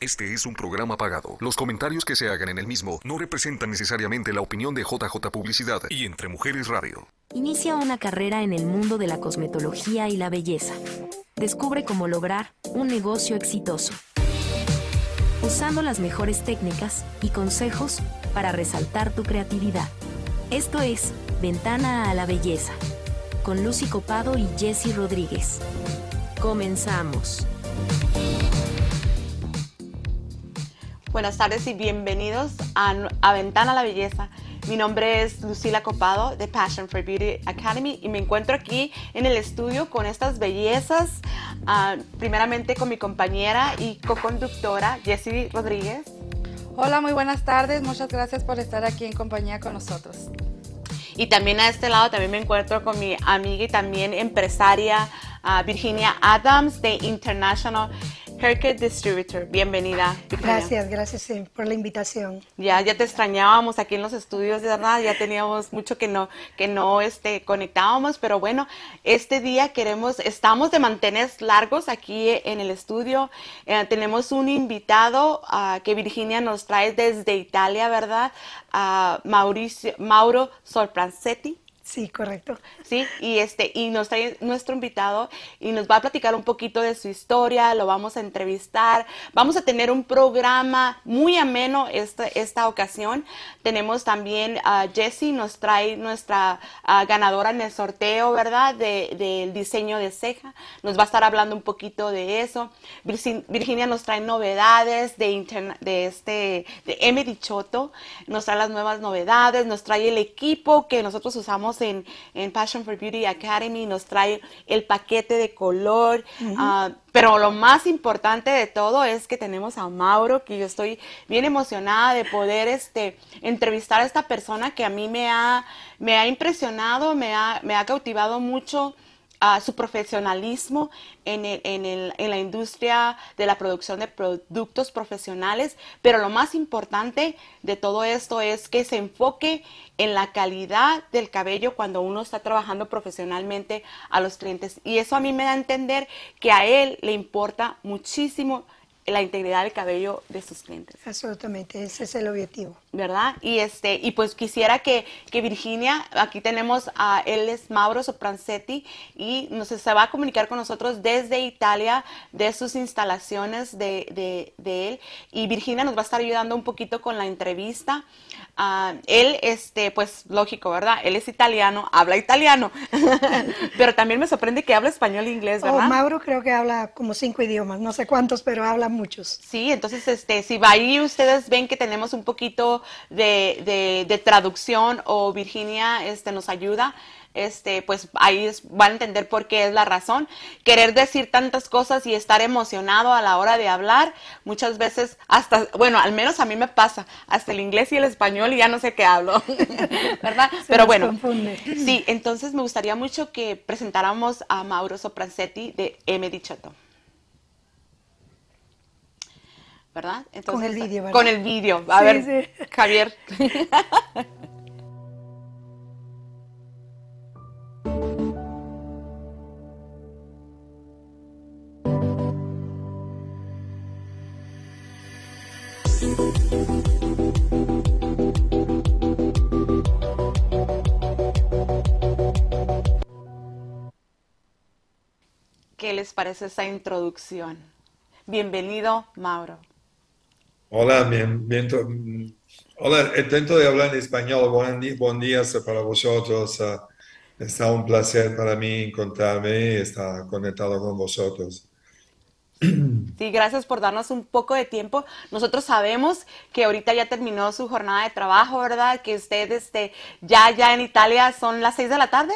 Este es un programa pagado. Los comentarios que se hagan en el mismo no representan necesariamente la opinión de JJ Publicidad y Entre Mujeres Radio. Inicia una carrera en el mundo de la cosmetología y la belleza. Descubre cómo lograr un negocio exitoso. Usando las mejores técnicas y consejos para resaltar tu creatividad. Esto es Ventana a la Belleza, con Lucy Copado y Jesse Rodríguez. Comenzamos. Buenas tardes y bienvenidos a, Ventana a la Belleza. Mi nombre es Lucila Copado de Passion for Beauty Academy y me encuentro aquí en el estudio con estas bellezas. Ah, primeramente con mi compañera y co-conductora Jessie Rodríguez. Hola, muy buenas tardes. Muchas gracias por estar aquí en compañía con nosotros. Y también a este lado también me encuentro con mi amiga y también empresaria ah, Virginia Adams de International Haircut Distributor. Bienvenida. Gracias, gracias por la invitación. Ya, ya te extrañábamos aquí en los estudios, de verdad, ya teníamos mucho que no, que no este, conectábamos, pero bueno, este día queremos, estamos de mantener largos aquí en el estudio. Eh, tenemos un invitado uh, que Virginia nos trae desde Italia, ¿verdad? Uh, Mauricio, Mauro Sorpranzetti. Sí, correcto. Sí, y este y nos trae nuestro invitado y nos va a platicar un poquito de su historia, lo vamos a entrevistar. Vamos a tener un programa muy ameno esta, esta ocasión. Tenemos también a Jessie, nos trae nuestra ganadora en el sorteo, ¿verdad? Del de, diseño de ceja. Nos va a estar hablando un poquito de eso. Virginia nos trae novedades de, de este de M. Dichoto, nos trae las nuevas novedades, nos trae el equipo que nosotros usamos en, Passion for Beauty Academy, nos trae el paquete de color, ah, pero lo más importante de todo es que tenemos a Mauro, que yo estoy bien emocionada de poder este, entrevistar a esta persona que a mí me ha, me ha impresionado, me ha, me ha cautivado mucho su profesionalismo en, en, la industria de la producción de productos profesionales, pero lo más importante de todo esto es que se enfoque en la calidad del cabello cuando uno está trabajando profesionalmente a los clientes. Y eso a mí me da a entender que a él le importa muchísimo la integridad del cabello de sus clientes. Absolutamente, ese es el objetivo. ¿Verdad? Y este, y pues quisiera que, que Virginia, aquí tenemos a él es Mauro Sopranzetti y nos se va a comunicar con nosotros desde Italia, de sus instalaciones de, de, de él. Y Virginia nos va a estar ayudando un poquito con la entrevista. Ah, él, este, pues lógico, ¿verdad? Él es italiano, habla italiano, pero también me sorprende que habla español e inglés, ¿verdad? Oh, Mauro creo que habla como cinco idiomas, no sé cuántos, pero habla muchos. Sí, entonces, este, si va ahí ustedes ven que tenemos un poquito de, de, de traducción o Virginia, este, nos ayuda este, pues ahí van a entender por qué es la razón. Querer decir tantas cosas y estar emocionado a la hora de hablar, muchas veces hasta, bueno, al menos a mí me pasa, hasta el inglés y el español y ya no sé qué hablo, ¿verdad? Pero bueno, sí, entonces me gustaría mucho que presentáramos a Mauro Sopranzetti de M. Dichato. ¿Verdad? Entonces, con el vídeo, ¿verdad? Con el vídeo. A ver, Javier. ¿Qué les parece esa introducción? Bienvenido, Mauro. Hola, bien, hola, intento de hablar en español. Buen, día para vosotros. Ah, está un placer para mí encontrarme y estar conectado con vosotros. Sí, gracias por darnos un poco de tiempo. Nosotros sabemos que ahorita ya terminó su jornada de trabajo, ¿verdad? Que usted este, ya, ya en Italia son las seis de la tarde.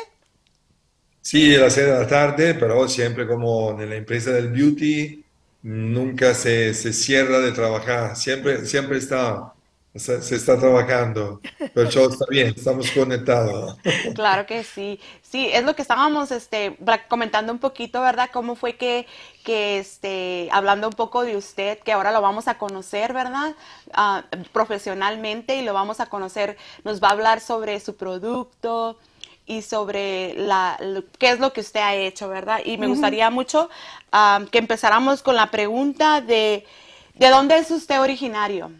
Sí, las seis de la tarde, pero siempre como en la empresa del beauty, nunca se, se cierra de trabajar, siempre, siempre está se, está trabajando, pero está bien, estamos conectados. Claro que sí. Sí, es lo que estábamos este, comentando un poquito, ¿verdad? Cómo fue que, que este, hablando un poco de usted, que ahora lo vamos a conocer, ¿verdad? Ah, profesionalmente y lo vamos a conocer, nos va a hablar sobre su producto y sobre la, qué es lo que usted ha hecho, ¿verdad? Y me gustaría mucho ah, que empezáramos con la pregunta de ¿De dónde es usted originario?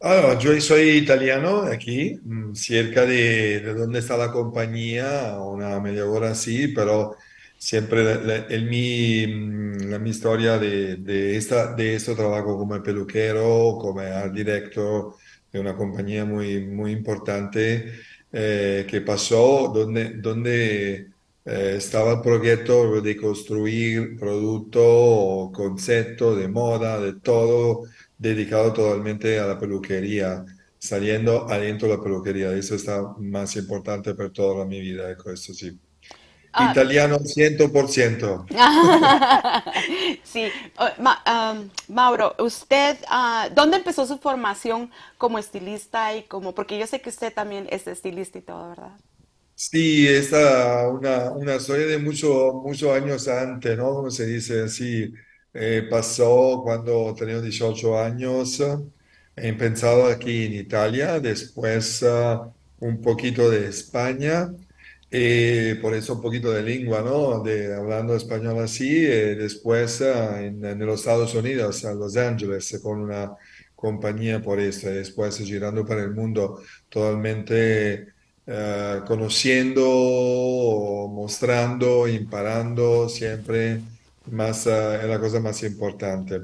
Allora, yo soy italiano aquí, mm, cerca de, de donde está la compañía, una media hora así, pero siempre la, la- el mi, mm, la mi storia de, de, esta, de esto trabajo como peluquero, como art director de una compañía muy, muy importante eh, que pasó donde, donde eh, estaba el proyecto de construir producto, concepto de moda, de todo dedicado totalmente a la peluquería, saliendo adentro de la peluquería. Eso está más importante per toda mi vida, eso sí. Ah, Italiano 100%. sí, uh, Ma- um, Mauro, usted, ah, ¿dónde empezó su formación como estilista y como, porque yo sé que usted también es estilista y todo, ¿verdad? Sí, esta una, una historia de mucho- muchos años antes, ¿no? Como se dice así, eh, pasó cuando tenía 18 años, he empezado aquí en Italia, después ah, un poquito de España, eh, por eso un poquito de lengua, ¿no? De, hablando español así, eh, después ah, en, en los Estados Unidos, a Los Ángeles, con una compañía por eso, y después girando por el mundo totalmente eh, conociendo, mostrando, imparando, siempre más, eh, es la cosa más importante.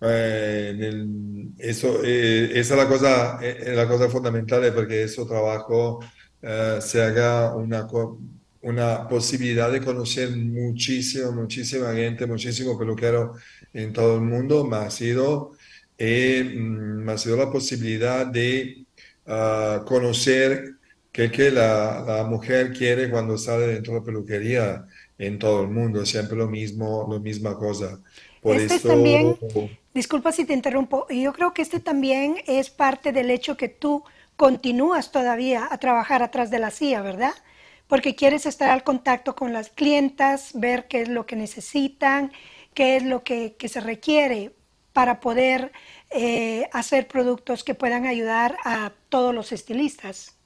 Eh, el- eso, eh, esa es la cosa, eh, es la cosa fundamental porque eso trabajo eh, se haga una, una posibilidad de conocer muchísima, muchísima gente, muchísimo peluquero en todo el mundo, me ha sido, eh, mm, me ha sido la posibilidad de ah, conocer qué que la, la mujer quiere cuando sale dentro de la peluquería en todo el mundo, siempre lo mismo, la misma cosa. Por Este es eso, también, disculpa si te interrumpo, yo creo que este también es parte del hecho que tú continúas todavía a trabajar atrás de la silla, ¿verdad? Porque quieres estar al contacto con las clientas, ver qué es lo que necesitan, qué es lo que, se requiere para poder eh, hacer productos que puedan ayudar a todos los estilistas.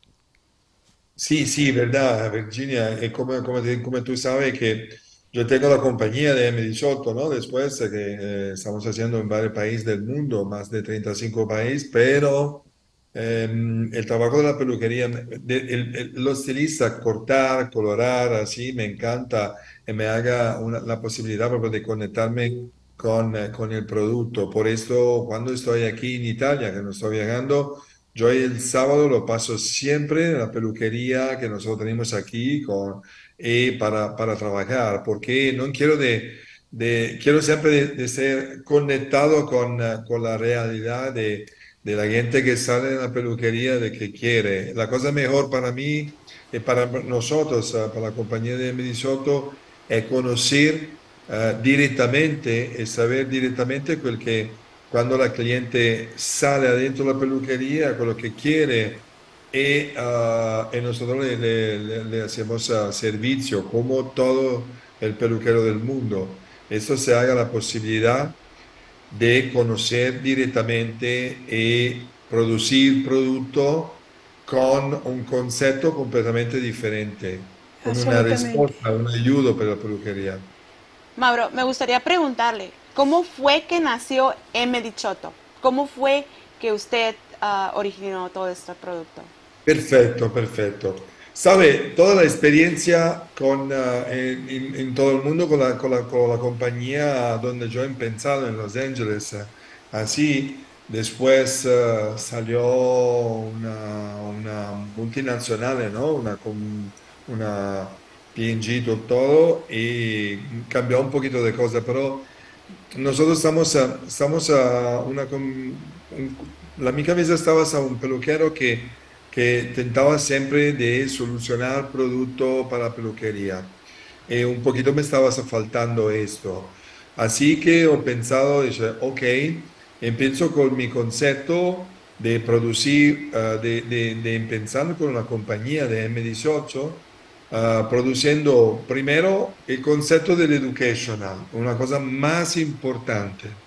Sí, sí, verdad, Virginia. Es como, como, como tú sabes que yo tengo la compañía de M18, ¿no? Después de que eh, estamos haciendo en varios países del mundo, más de 35 países, pero eh, el trabajo de la peluquería, de- el, el- estilistas, cortar, colorar, así, me encanta y me haga una- la posibilidad de conectarme con, eh, con el producto. Por eso, cuando estoy aquí en Italia, que no estoy viajando, yo el sábado lo paso siempre en la peluquería que nosotros tenemos aquí con, eh, para, para trabajar, porque no quiero de, de- quiero siempre de, de ser conectado con, eh, con la realidad de, de la gente que sale de la peluquería, de que quiere. La cosa mejor para mí y para nosotros, eh, para la compañía de Medisotto, es conocer eh, direttamente e saber direttamente quel che quando la cliente sale adentro la peluquería, quello che quiere e, ah, e nosotros le, hacemos ah, servicio como todo el peluquero del mundo. Esto se haga la posibilidad de conocer directamente y producir producto con un concepto completamente diferente, con una risposta, un aiuto per la peluquería. Mauro, me gustaría preguntarle, ¿cómo fue que nació M. Dichotto? ¿Cómo fue que usted ah, originó todo este producto? Perfecto, perfecto. Sabe, toda la experiencia con, ah, en, todo el mundo con la, con la- con la compañía donde yo he empezado en Los Ángeles, ah, así, después ah, salió una, una multinacional, ¿no? Una, una P&G, todo, y cambió un poquito de cosas, pero nosotros estamos a, estamos una... un- la mi cabeza estaba a un peluquero que, que tentaba siempre de solucionar producto para peluquería. Y un poquito me estaba faltando esto. Así que he pensado, dije, ok, empiezo con mi concepto de producir, ah, de, de, de empezar con una compañía de M18, ah, produciendo primero el concepto del educational, una cosa más importante.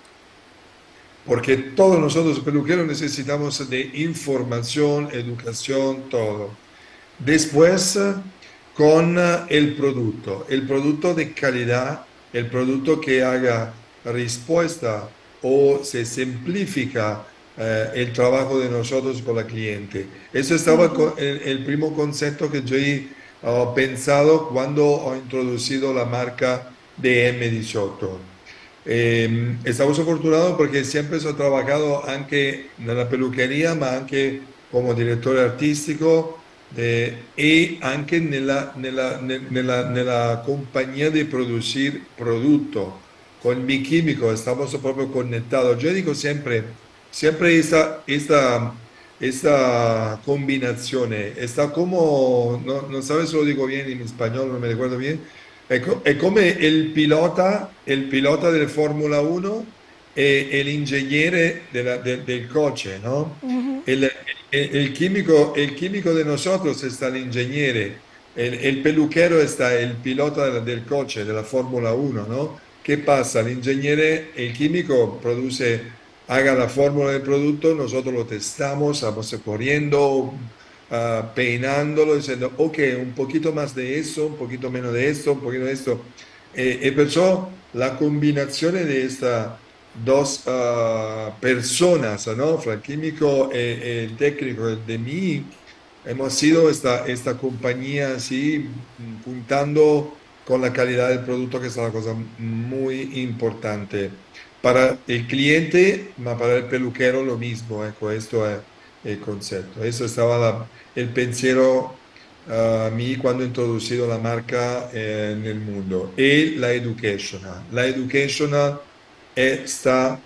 Porque todos nosotros peluqueros necesitamos de información, educación, todo. Después, con eh, el producto, el producto de calidad, el producto que haga respuesta o se simplifica eh, el trabajo de nosotros con la cliente. Eso estaba con el, el primo concepto que yo he uh, pensado cuando he introducido la marca de M18. Eh, estamos afortunados porque siempre he trabajado anche nella peluqueria, ma anche come direttore artistico eh, e nella, nella, nella, nella compagnia di produrre prodotto. Con mi chimico estamos proprio conectados. Yo digo siempre, siempre esta, esta, esta combinazione está como, no, no sabes si lo digo bien en español, no me recuerdo bien, è, come il pilota, il pilota del Formula 1 e, l'ingegnere della, del, del coche, no? Uh-huh. Il, il, il, químico, il químico de nosotros está el ingegnere, el, el peluquero está el pilota del, del coche, della Formula 1, no? ¿Qué pasa? El ingeniero, el químico produce, haga la fórmula del producto, nosotros lo testamos, vamos corriendo, uh, peinándolo, diciendo, ok, un poquito más de eso, un poquito menos de esto, un poquito de esto. E, e perciò la combinazione di queste due uh, personas, ¿no? Fra il chimico e, e il tecnico de mí, hemos sido esta, esta compañía así, puntando con la calidad del producto, que es una cosa muy importante. Para el cliente, ma para el peluquero lo mismo, ecco, questo è il concetto. Eso estaba la, el pensiero a uh, mí cuando he introducido la marca en el mundo. Y la educational. La educational está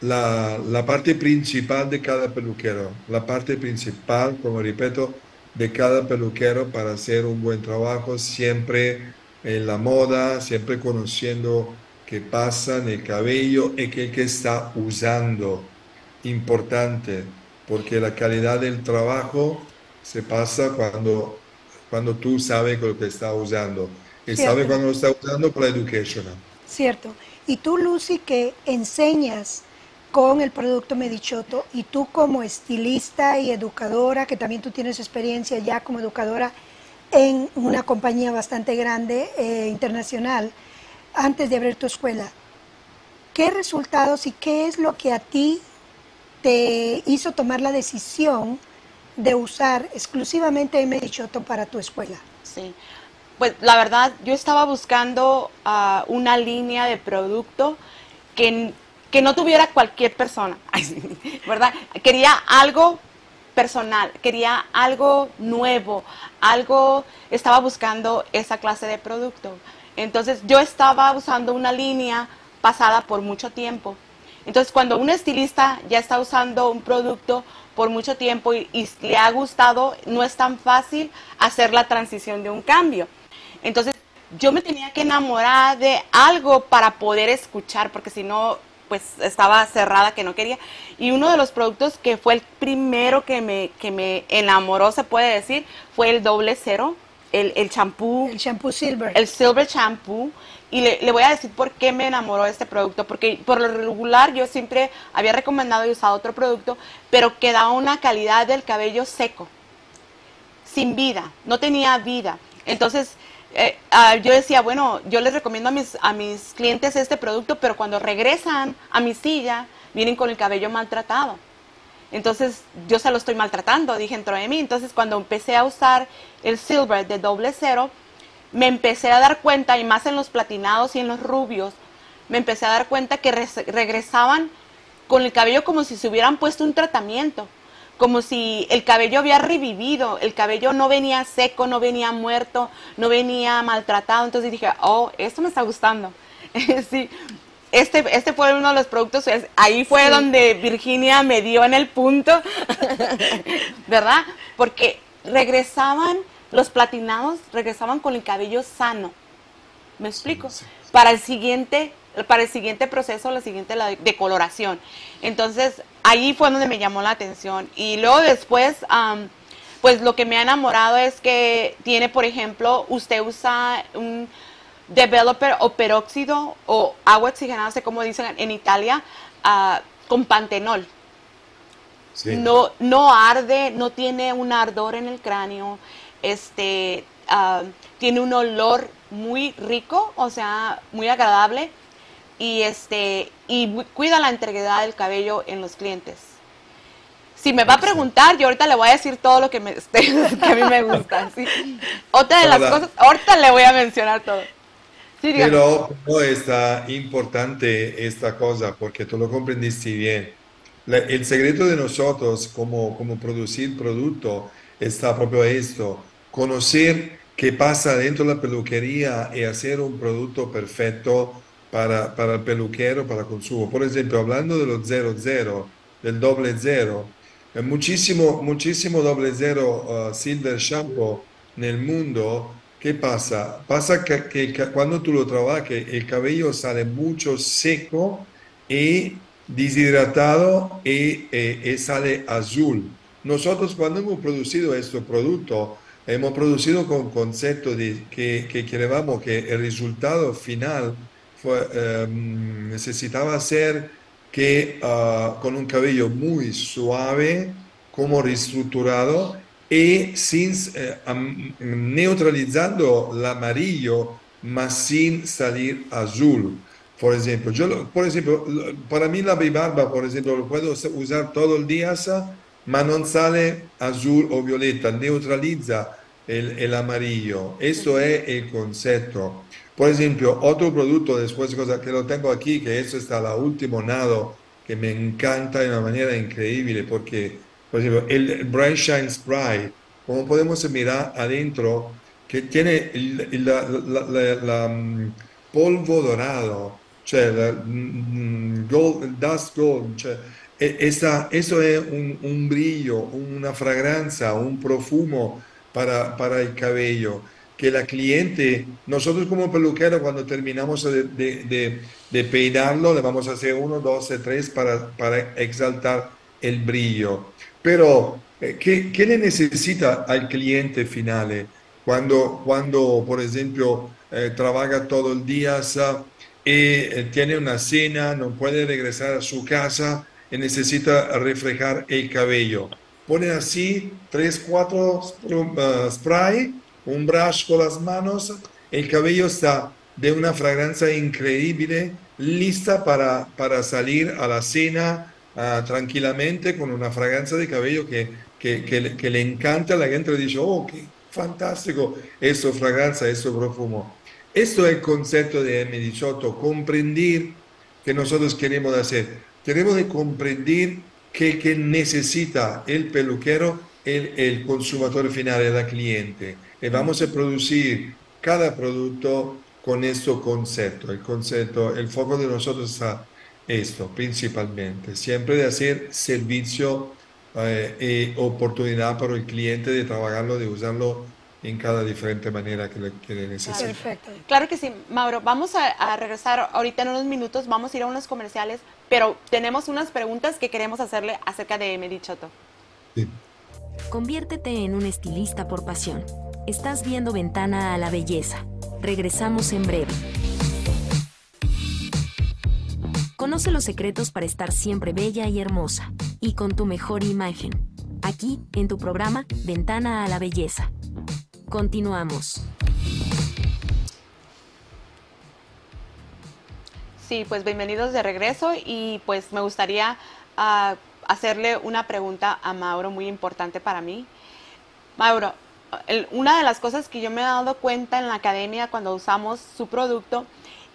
la, la, parte principal de cada peluquero. La parte principal, como repito, de cada peluquero para hacer un buen trabajo, siempre en la moda, siempre conociendo qué pasa en el cabello y qué que está usando. Importante, porque la calidad del trabajo se pasa cuando, cuando tú sabes lo que está usando. Y sabes cuando lo está usando por la educación. Cierto. Y tú, Lucy, que enseñas con el producto Medichoto y tú como estilista y educadora, que también tú tienes experiencia ya como educadora en una compañía bastante grande eh, internacional, antes de abrir tu escuela, ¿qué resultados y qué es lo que a ti te hizo tomar la decisión de usar exclusivamente M-Dichoto para tu escuela? Sí, pues la verdad yo estaba buscando uh, una línea de producto que, que, no tuviera cualquier persona, ¿verdad? Quería algo personal, quería algo nuevo, algo, estaba buscando esa clase de producto. Entonces yo estaba usando una línea pasada por mucho tiempo. Entonces cuando un estilista ya está usando un producto por mucho tiempo y, le ha gustado, no es tan fácil hacer la transición de un cambio. Entonces, yo me tenía que enamorar de algo para poder escuchar, porque si no, pues estaba cerrada que no quería. Y uno de los productos que fue el primero que me, que me enamoró, se puede decir, fue el doble cero, el champú. El champú silver. El silver champú. Y le, voy a decir por qué me enamoró de este producto, porque por lo regular yo siempre había recomendado y usado otro producto, pero que da una calidad del cabello seco, sin vida, no tenía vida. Entonces, eh, ah, yo decía, bueno, yo les recomiendo a mis, a mis clientes este producto, pero cuando regresan a mi silla, vienen con el cabello maltratado. Entonces, yo se lo estoy maltratando, dije dentro de mí. Entonces, cuando empecé a usar el Silver de doble cero, me empecé a dar cuenta, y más en los platinados y en los rubios, me empecé a dar cuenta que regresaban con el cabello como si se hubieran puesto un tratamiento, como si el cabello había revivido, el cabello no venía seco, no venía muerto, no venía maltratado. Entonces dije, oh, esto me está gustando. sí, este, este fue uno de los productos, ahí fue donde Virginia me dio en el punto, ¿verdad? Porque regresaban los platinados regresaban con el cabello sano. ¿Me explico? Para el siguiente para el siguiente proceso, la siguiente la decoloración. Entonces, ahí fue donde me llamó la atención. Y luego después, pues lo que me ha enamorado es que tiene, por ejemplo, usted usa un developer o peróxido o agua oxigenada, sé cómo dicen en Italia, ah, con pantenol. No, no arde, no tiene un ardor en el cráneo este, ah, tiene un olor muy rico, o sea, muy agradable, y este y cuida la integridad del cabello en los clientes. Si me va a preguntar, yo ahorita le voy a decir todo lo que, me, que a mí me gusta. Otra de las cosas, ahorita le voy a mencionar todo. Pero no está importante esta cosa porque tú lo comprendiste bien. el secreto de nosotros como, como producir producto está propio esto, conocer qué pasa dentro de la peluquería y hacer un producto perfecto para, para el peluquero, para consumo. Por ejemplo, hablando de los 00, del doble cero, eh, muchísimo, muchísimo doble cero uh, silver shampoo en el mundo ¿Qué pasa? Pasa que, cuando tú lo trabajas, el cabello sale mucho seco y deshidratado y, eh, sale azul. Nosotros cuando hemos producido este producto, hemos producido con concepto de que, que queríamos que el resultado final em, necesitaba ser que ah, con un cabello muy suave, como reestructurado, y sin, eh, neutralizando el amarillo, más sin salir azul. Por ejemplo, yo, por ejemplo, para mí la bibarba, por ejemplo, lo puedo usar todo el día, pero no sale azul o violeta, neutraliza el, el amarillo. Eso es el concepto. Por ejemplo, otro producto, después cosa que lo tengo aquí, que eso está la último nado, que me encanta de una manera increíble, porque por ejemplo, el Bright Shine Spray, como podemos mirar adentro, que tiene la, mm, polvo dorado, cioè gold, dust gold, cioè, esa, eso es un, brillo, una fragancia, un profumo para, para el cabello que la cliente, nosotros como peluquero cuando terminamos de, de, peinarlo, le vamos a hacer uno, dos, tres para, para exaltar el brillo. Pero, eh, ¿qué, ¿qué, le necesita al cliente final cuando, cuando por ejemplo, eh, trabaja todo el día y eh, tiene una cena, no puede regresar a su casa necesita reflejar el cabello? Pone así tres, cuatro uh, spray, un brush con las manos, el cabello está de una fragancia increíble, lista para, para salir a la cena, Ah, tranquilamente con una fragancia de cabello que, que, que, le encanta la gente le dice, oh, qué fantástico, eso fragancia, eso profumo. Esto es el concepto de M18, comprender que nosotros queremos hacer. Queremos de comprender que, que necesita el peluquero, el, el consumidor final, el cliente. Y vamos a producir cada producto con este concepto. El concepto, el foco de nosotros está esto principalmente, siempre de hacer servicio eh, y oportunidad para el cliente de trabajarlo, de usarlo en cada diferente manera que le, que necesite. Perfecto. Claro que sí, Mauro. Vamos a, regresar ahorita en unos minutos, vamos a ir a unos comerciales, pero tenemos unas preguntas que queremos hacerle acerca de Medichoto. Sí. Conviértete en un estilista por pasión. Estás viendo Ventana a la Belleza. Regresamos en breve. Conoce los secretos para estar siempre bella y hermosa, y con tu mejor imagen. Aquí, en tu programa Ventana a la Belleza. Continuamos. Sí, pues bienvenidos de regreso y pues me gustaría ah, hacerle una pregunta a Mauro muy importante para mí. Mauro, una de las cosas que yo me he dado cuenta en la academia cuando usamos su producto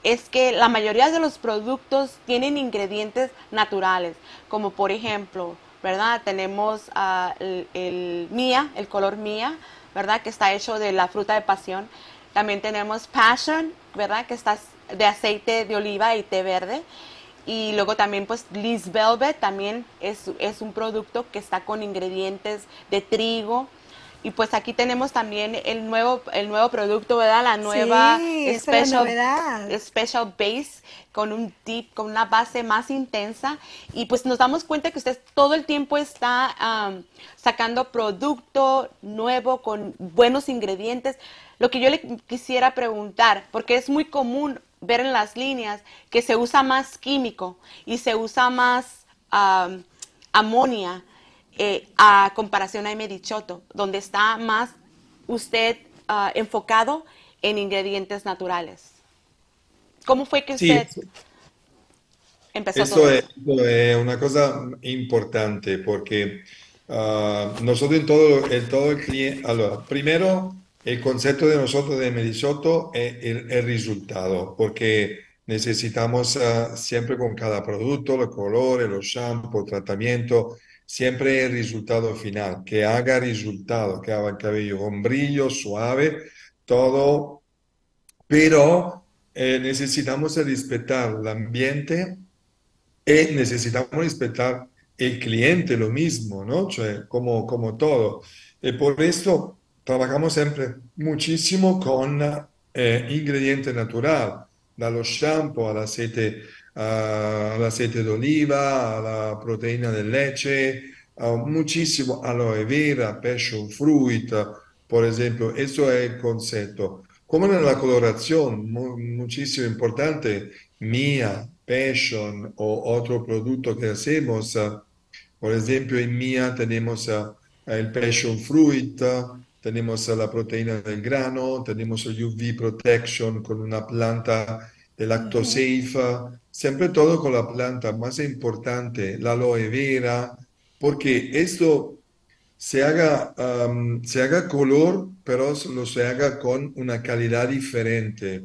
es que la mayoría de los productos tienen ingredientes naturales, como por ejemplo, ¿verdad? Tenemos ah, el, Mía, el color Mía, ¿verdad? Que está hecho de la fruta de pasión. También tenemos Passion, ¿verdad? Que está de aceite de oliva y té verde. Y luego también pues Liz Velvet también es, es un producto que está con ingredientes de trigo, y pues aquí tenemos también el nuevo, el nuevo producto, ¿verdad? La nueva special, special Base con un deep, con una base más intensa. Y pues nos damos cuenta que usted todo el tiempo está sacando producto nuevo con buenos ingredientes. Lo que yo le quisiera preguntar, porque es muy común ver en las líneas que se usa más químico y se usa más um, amonia eh, a comparación a Medichoto, donde está más usted ah, enfocado en ingredientes naturales. ¿Cómo fue que usted... empezó Esto todo. es, esto es una cosa importante porque ah, nosotros en todo, en todo el cliente, primero el concepto de nosotros de Medisotto es el, el resultado, porque necesitamos ah, siempre con cada producto, los colores, los shampoos, tratamiento, siempre el resultado final, que haga resultado, que haga el cabello con brillo, suave, todo, pero eh, necesitamos respetar el ambiente e necesitamos respetar el cliente lo mismo, ¿no? Cioè, como, como todo. Y por esto trabajamos siempre muchísimo con eh, ingrediente natural, dallo shampoo al aceite, ah, al aceite de oliva, a la proteína de leche, ah, muchísimo aloe vera, passion fruit, por ejemplo, eso es el concepto. Como en la coloración, mu- muchísimo importante, Mia, Passion o otro producto que hacemos. por ejemplo, en Mia tenemos ah, el Passion Fruit, tenemos la proteína del grano, tenemos el UV Protection con una planta de Lactosafe, siempre todo con la planta más importante, la aloe vera, porque esto se haga, se haga color, pero lo se haga con una calidad diferente.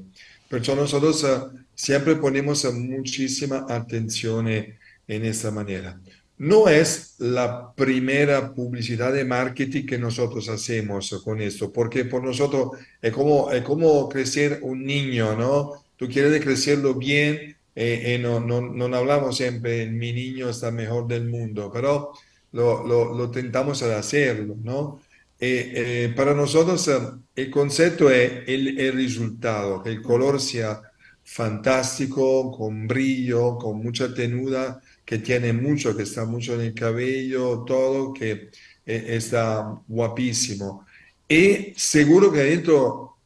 Perciò nosotros ah, siempre ponemos muchísima atención en esta manera. No es la primera publicidad de marketing que nosotros hacemos con esto, porque por nosotros es como, es como crecer un niño, ¿no? Tú quieres crecerlo bien, eh, eh, no, no, no hablamos siempre, mi niño está mejor del mundo, pero lo, lo, lo tentamos de hacerlo, ¿no? Eh, eh, para nosotros el concepto es el, el resultado, que el color sea fantástico, con brillo, con mucha tenuda, que tiene mucho, que está mucho en el cabello, todo, que eh, está guapísimo. Y seguro que adentro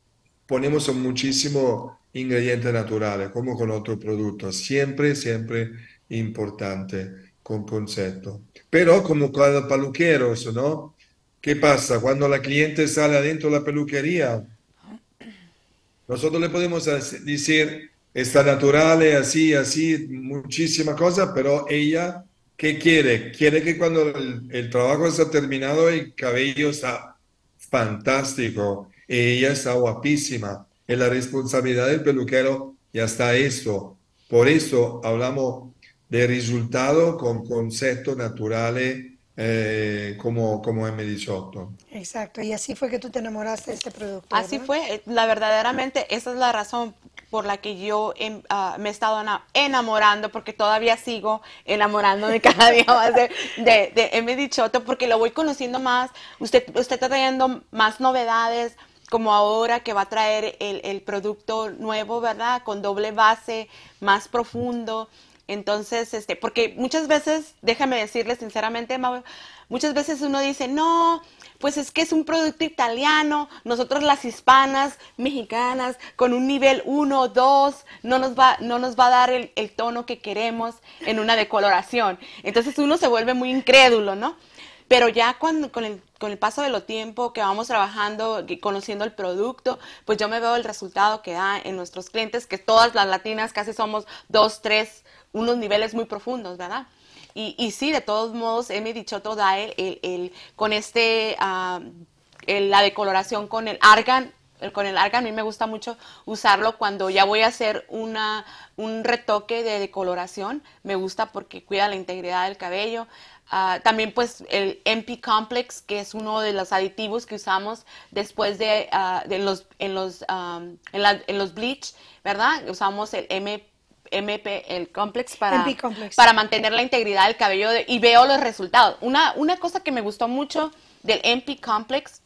ponemos muchísimo ingredientes naturales, como con otros productos. Siempre, siempre importante con concepto. Pero como cada peluquero, eso, ¿no? ¿Qué pasa? Cuando la cliente sale adentro de la peluquería, nosotros le podemos decir, está natural, es así, así, muchísimas cosas, pero ella, ¿qué quiere? Quiere que cuando el, el trabajo está terminado, el cabello está fantástico, ella está guapísima. Es la responsabilidad del peluquero y hasta esto. Por eso hablamos de resultado con conceptos naturales eh, como, como M18. Exacto, y así fue que tú te enamoraste de este producto. Así ¿verdad? fue, eh, la verdaderamente esa es la razón por la que yo ah, me he estado ena- enamorando, porque todavía sigo enamorándome cada día más de, de, de M. Dichoto, porque lo voy conociendo más, usted, usted está trayendo más novedades, como ahora que va a traer el, el producto nuevo, ¿verdad? Con doble base, más profundo. Entonces, este, porque muchas veces, déjame decirle sinceramente, Mau, muchas veces uno dice, no, pues es que es un producto italiano, nosotros las hispanas, mexicanas, con un nivel 1 2, no nos va, no nos va a dar el, tono que queremos en una decoloración. Entonces uno se vuelve muy incrédulo, ¿no? Pero ya cuando, con, el, con el paso de los tiempo que vamos trabajando, conociendo el producto, pues yo me veo el resultado que da en nuestros clientes, que todas las latinas casi somos dos, tres, unos niveles muy profundos, ¿verdad? Y, sí, de todos modos, Emi Dichoto da el, el- con este, el- la decoloración con el argan, con el argan, a mí me gusta mucho usarlo cuando ya voy a hacer una, un retoque de decoloración, me gusta porque cuida la integridad del cabello. Ah, también pues el MP Complex, que es uno de los aditivos que usamos después de, de los, en, los, en, los bleach, ¿verdad? Usamos el M, MP, el complex para, MP Complex. para mantener la integridad del cabello de- y veo los resultados. Una, una cosa que me gustó mucho del MP Complex,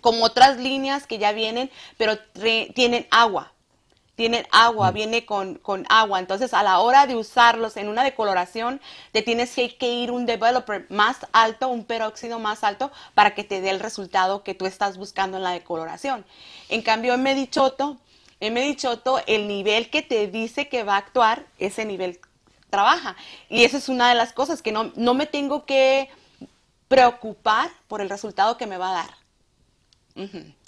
como otras líneas que ya vienen, pero tre- tienen agua. Tienen agua, viene con, con agua. Entonces, a la hora de usarlos en una decoloración, te tienes que, que ir un developer más alto, un peróxido más alto, para que te dé el resultado que tú estás buscando en la decoloración. En cambio, en Medichoto, en Medichoto, el nivel que te dice que va a actuar, ese nivel trabaja. Y esa es una de las cosas que no, no me tengo que preocupar por el resultado que me va a dar.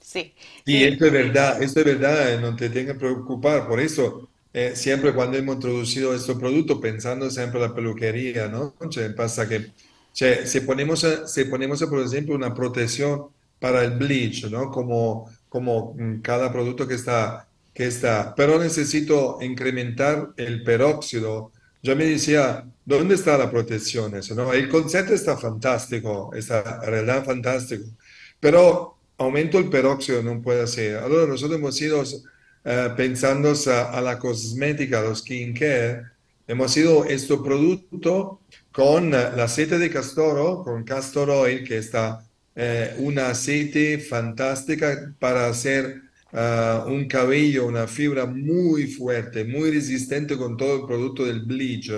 Sí. Sí, Sí. esto es verdad, esto es verdad, eh, no te tengas que preocupar. Por eso eh, siempre cuando hemos introducido este producto, pensando siempre en la peluquería, ¿no? Pasa que cioè, si ponemos, si ponemos, por ejemplo, una protección para el bleach, ¿no? Como, como mm, cada producto que está, que está, pero necesito incrementar el peróxido. Yo me decía, ¿dónde está la protección? Eso, ¿no? El concepto está fantástico, está en realidad fantástico, pero aumento el peróxido no puede ser. Ahora nosotros hemos ido eh, pensando a, a, la cosmética, a los skincare, hemos ido este producto con el aceite de castoro, con castor oil, que está eh, un aceite fantástica para hacer uh, un cabello, una fibra muy fuerte, muy resistente con todo el producto del bleach,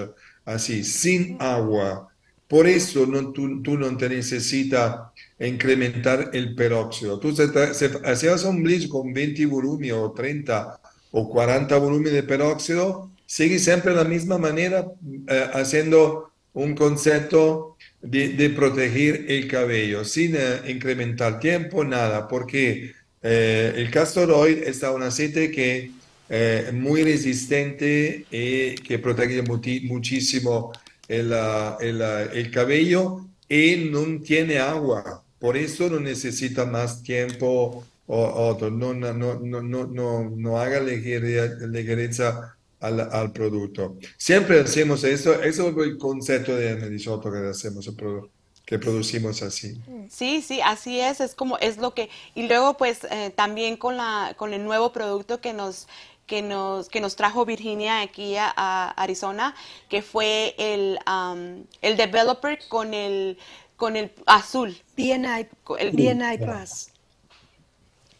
así, sin agua. Por eso no, tú, tú, no te necesitas incrementar el peróxido. Tú se, se, un bleach con 20 volúmenes o 30 o 40 volúmenes de peróxido, sigue siempre la misma manera eh, haciendo un concepto de, de, proteger el cabello sin eh, incrementar tiempo, nada, porque eh, el castor oil es un aceite que es muy resistente y que protege muchísimo el, el, el, cabello y no tiene agua. Por eso no necesita más tiempo o otro. No, no, no, no, no, haga ligereza al, al, producto. Siempre hacemos eso. Eso es el concepto de Medisotto que hacemos el producto que producimos así. Sí, sí, así es, es como es lo que y luego pues eh, también con la con el nuevo producto que nos que nos, que nos trajo Virginia aquí a, a Arizona, que fue el, um, el developer con el, con el azul. DNI, el DNI Plus.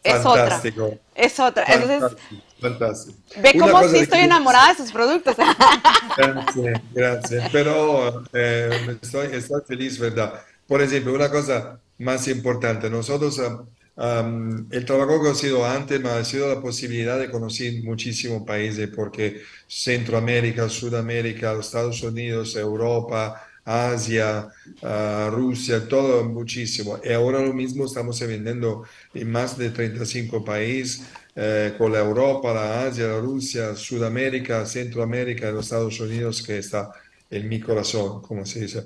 Es Fantástico. otra. Es otra. Entonces, Fantástico. ve Una cómo sí que estoy quiero- enamorada de sus productos. Gracias, gracias. Pero eh, estoy, estoy feliz, ¿verdad? Por ejemplo, una cosa más importante, nosotros, um, el trabajo que ha sido antes me ha sido la posibilidad de conocer muchísimos países, porque Centroamérica, Sudamérica, Estados Unidos, Europa, Asia, ah, Rusia, todo muchísimo. Y ahora lo mismo estamos vendiendo en más de 35 países, eh, con la Europa, la Asia, la Rusia, Sudamérica, Centroamérica, los Estados Unidos, que está en mi corazón, como se dice.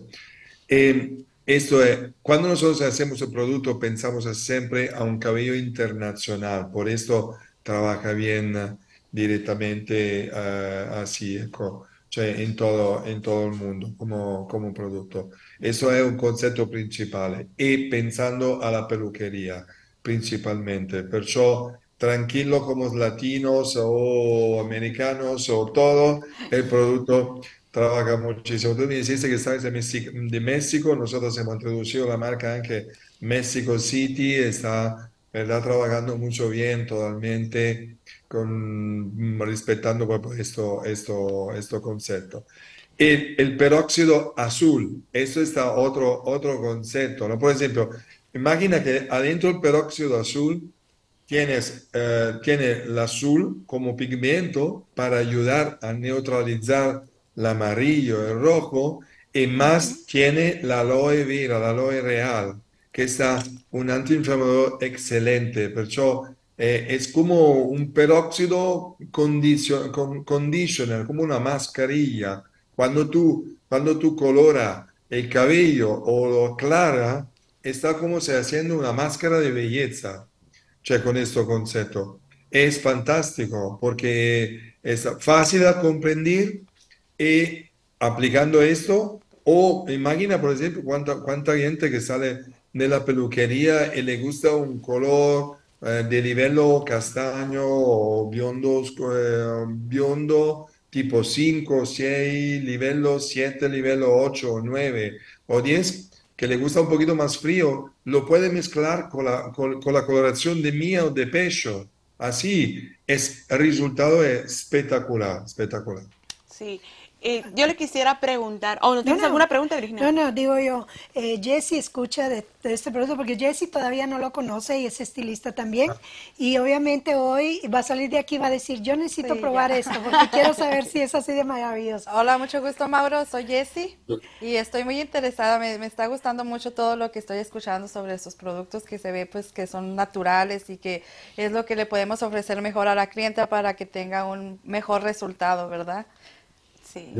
Eh, esto es, cuando nosotros hacemos el producto, pensamos siempre a un cabello internacional, por esto trabaja bien eh, directamente eh, así, ecco, cioè in todo, in todo il mondo come, come prodotto. Eso è un concetto principale e pensando alla peluqueria principalmente, perciò tranquillo como latinos o americanos o todo, el producto trabaja muchísimo. Tú dijiste que estás de México, de México, nosotros hemos la marca anche Mexico City, está ¿verdad? trabajando mucho bien totalmente, con, respetando pues, esto, esto, esto concepto. El, el peróxido azul, eso está otro, otro concepto, ¿no? Por ejemplo, imagina que adentro del peróxido azul tienes, eh, tiene el azul como pigmento para ayudar a neutralizar el amarillo, el rojo, y más tiene la aloe vera, la aloe real, que está un antinflamador excelente, perciò eh, es como un peróxido condicio- con- conditioner, como una mascarilla. Cuando tú, cuando tú colora el cabello o lo aclara, está como se haciendo una máscara de belleza, cioè con questo concetto. Es fantástico porque es fácil de comprender y aplicando esto, o imagina, por ejemplo, cuánta, cuánta gente que sale de la peluquería y le gusta un color eh, de livello castaño o biondo, eh, tipo 5, 6, livello 7, livello 8 o 9 o 10, que le gusta un poquito más frío, lo puede mezclar con la, con, con la coloración de mía o de pecho. Así, es, el resultado es espectacular, espectacular. Sí, eh, yo le quisiera preguntar, ¿o no tienes alguna pregunta, Virginia? No, no, digo yo, eh, Jesse escucha de, este producto porque Jesse todavía no lo conoce y es estilista también. Y obviamente hoy va a salir de aquí y va a decir, yo necesito probar esto porque quiero saber si es así de maravilloso. Hola, mucho gusto, Mauro. Soy Jesse y estoy muy interesada. Me, me, está gustando mucho todo lo que estoy escuchando sobre estos productos que se ve pues que son naturales y que es lo que le podemos ofrecer mejor a la clienta para que tenga un mejor resultado, ¿verdad? Sí,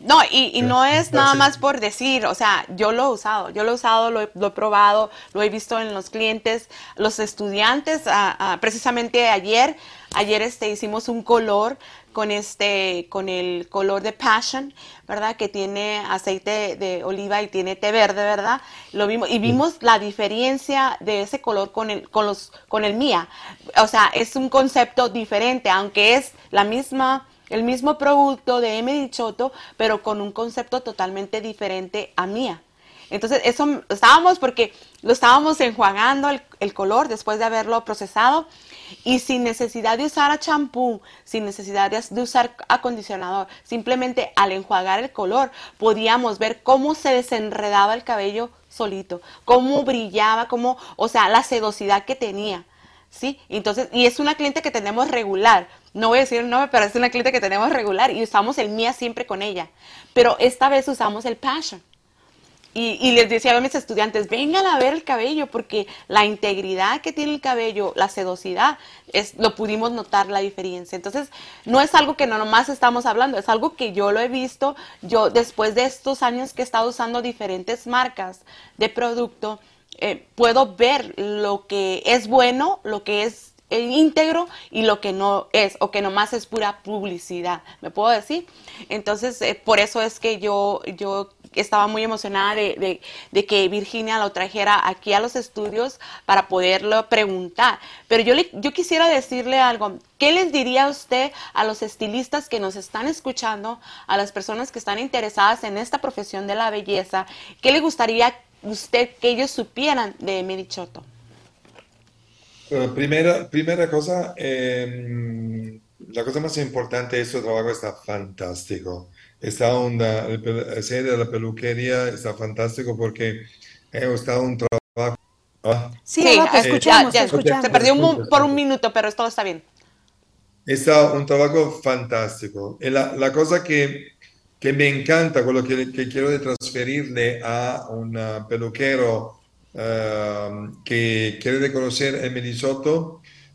No, y, no es nada más por decir, o sea, yo lo he usado, yo lo he usado, lo he, probado, lo he visto en los clientes, los estudiantes, precisamente ayer, ayer este, hicimos un color con este, con el color de Passion, ¿verdad? Que tiene aceite de oliva y tiene té verde, ¿verdad? Lo vimos, y vimos la diferencia de ese color con el, con los, con el mía. O sea, es un concepto diferente, aunque es la misma el mismo producto de M. Dichoto, pero con un concepto totalmente diferente a mía. Entonces, eso estábamos porque lo estábamos enjuagando el, color después de haberlo procesado y sin necesidad de usar champú, sin necesidad de, usar acondicionador, simplemente al enjuagar el color podíamos ver cómo se desenredaba el cabello solito, cómo brillaba, cómo, o sea, la sedosidad que tenía. ¿Sí? Entonces, y es una cliente que tenemos regular no voy a decir el nombre, pero es una cliente que tenemos regular y usamos el Mía siempre con ella. Pero esta vez usamos el Passion. Y, les decía a mis estudiantes, vengan a ver el cabello, porque la integridad que tiene el cabello, la sedosidad, es, lo pudimos notar la diferencia. Entonces, no es algo que no nomás estamos hablando, es algo que yo lo he visto, yo después de estos años que he estado usando diferentes marcas de producto, eh, puedo ver lo que es bueno, lo que es íntegro y lo que no es o que nomás es pura publicidad, ¿me puedo decir? Entonces, eh, por eso es que yo, yo estaba muy emocionada de, que Virginia lo trajera aquí a los estudios para poderlo preguntar. Pero yo, yo quisiera decirle algo. ¿Qué les diría usted a los estilistas que nos están escuchando, a las personas que están interesadas en esta profesión de la belleza? ¿Qué le gustaría usted que ellos supieran de Medichoto? Eh, primera, primera cosa, em, la cosa más importante de este trabajo está fantástico. Está onda, el, serie de la peluquería está fantástico porque he estado un trabajo. ¿ah? Sí, te escuchamos, Se perdió por un minuto, pero todo está bien. Está un trabajo fantástico. la, la, cosa que, que me encanta, con lo que, que quiero transferirle a un peluquero Em, que quiere conocer el Minnesota,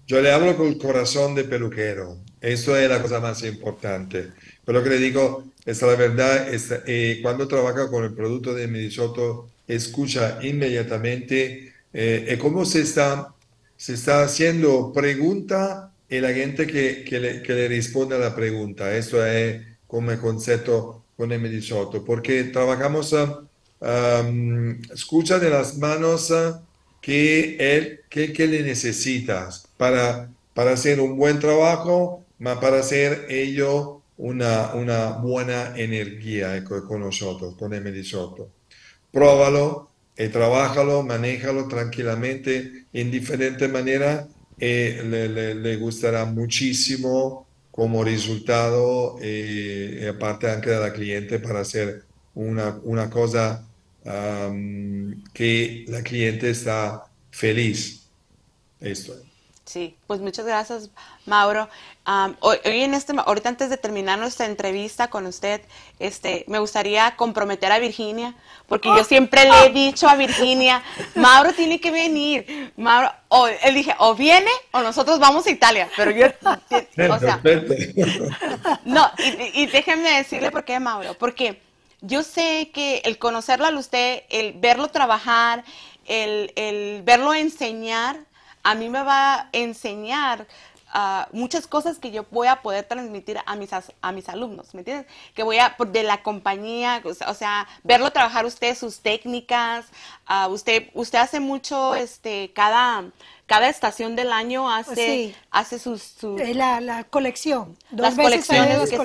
yo le hablo con el corazón de peluquero. Eso es la cosa más importante. Pero lo que le digo es la verdad, es, eh, cuando trabaja con el producto de Minnesota, escucha inmediatamente eh, cómo se está, se está haciendo pregunta y la gente que, que, le, que le responde a la pregunta. Eso es como el concepto con el Minnesota, porque trabajamos... Escucha de las manos que, él, que, que, le necesitas para, para hacer un buen trabajo, para hacer ello una, una buena energía con nosotros, con el Soto. Pruébalo, y eh, manéjalo tranquilamente, en diferente manera, y eh, le, le, gustará muchísimo como resultado, eh, y aparte anche la cliente para hacer una, una cosa que la cliente está feliz. Esto. Sí, pues muchas gracias, Mauro. hoy, en este, ahorita antes de terminar nuestra entrevista con usted, este, me gustaría comprometer a Virginia, porque yo siempre le he dicho a Virginia, Mauro tiene que venir. Mauro, o, él dije, o viene o nosotros vamos a Italia, pero yo, o sea, no, y, y déjenme decirle por qué, Mauro, porque yo sé que el conocerlo a usted, el verlo trabajar, el, verlo enseñar, a mí me va a enseñar ah, muchas cosas que yo voy a poder transmitir a mis, a mis alumnos, ¿me entiendes? Que voy a, de la compañía, o sea, verlo trabajar usted, sus técnicas, uh, usted, usted hace mucho, este, cada, cada estación del año hace, hace sus, eh, La, colección. las colecciones que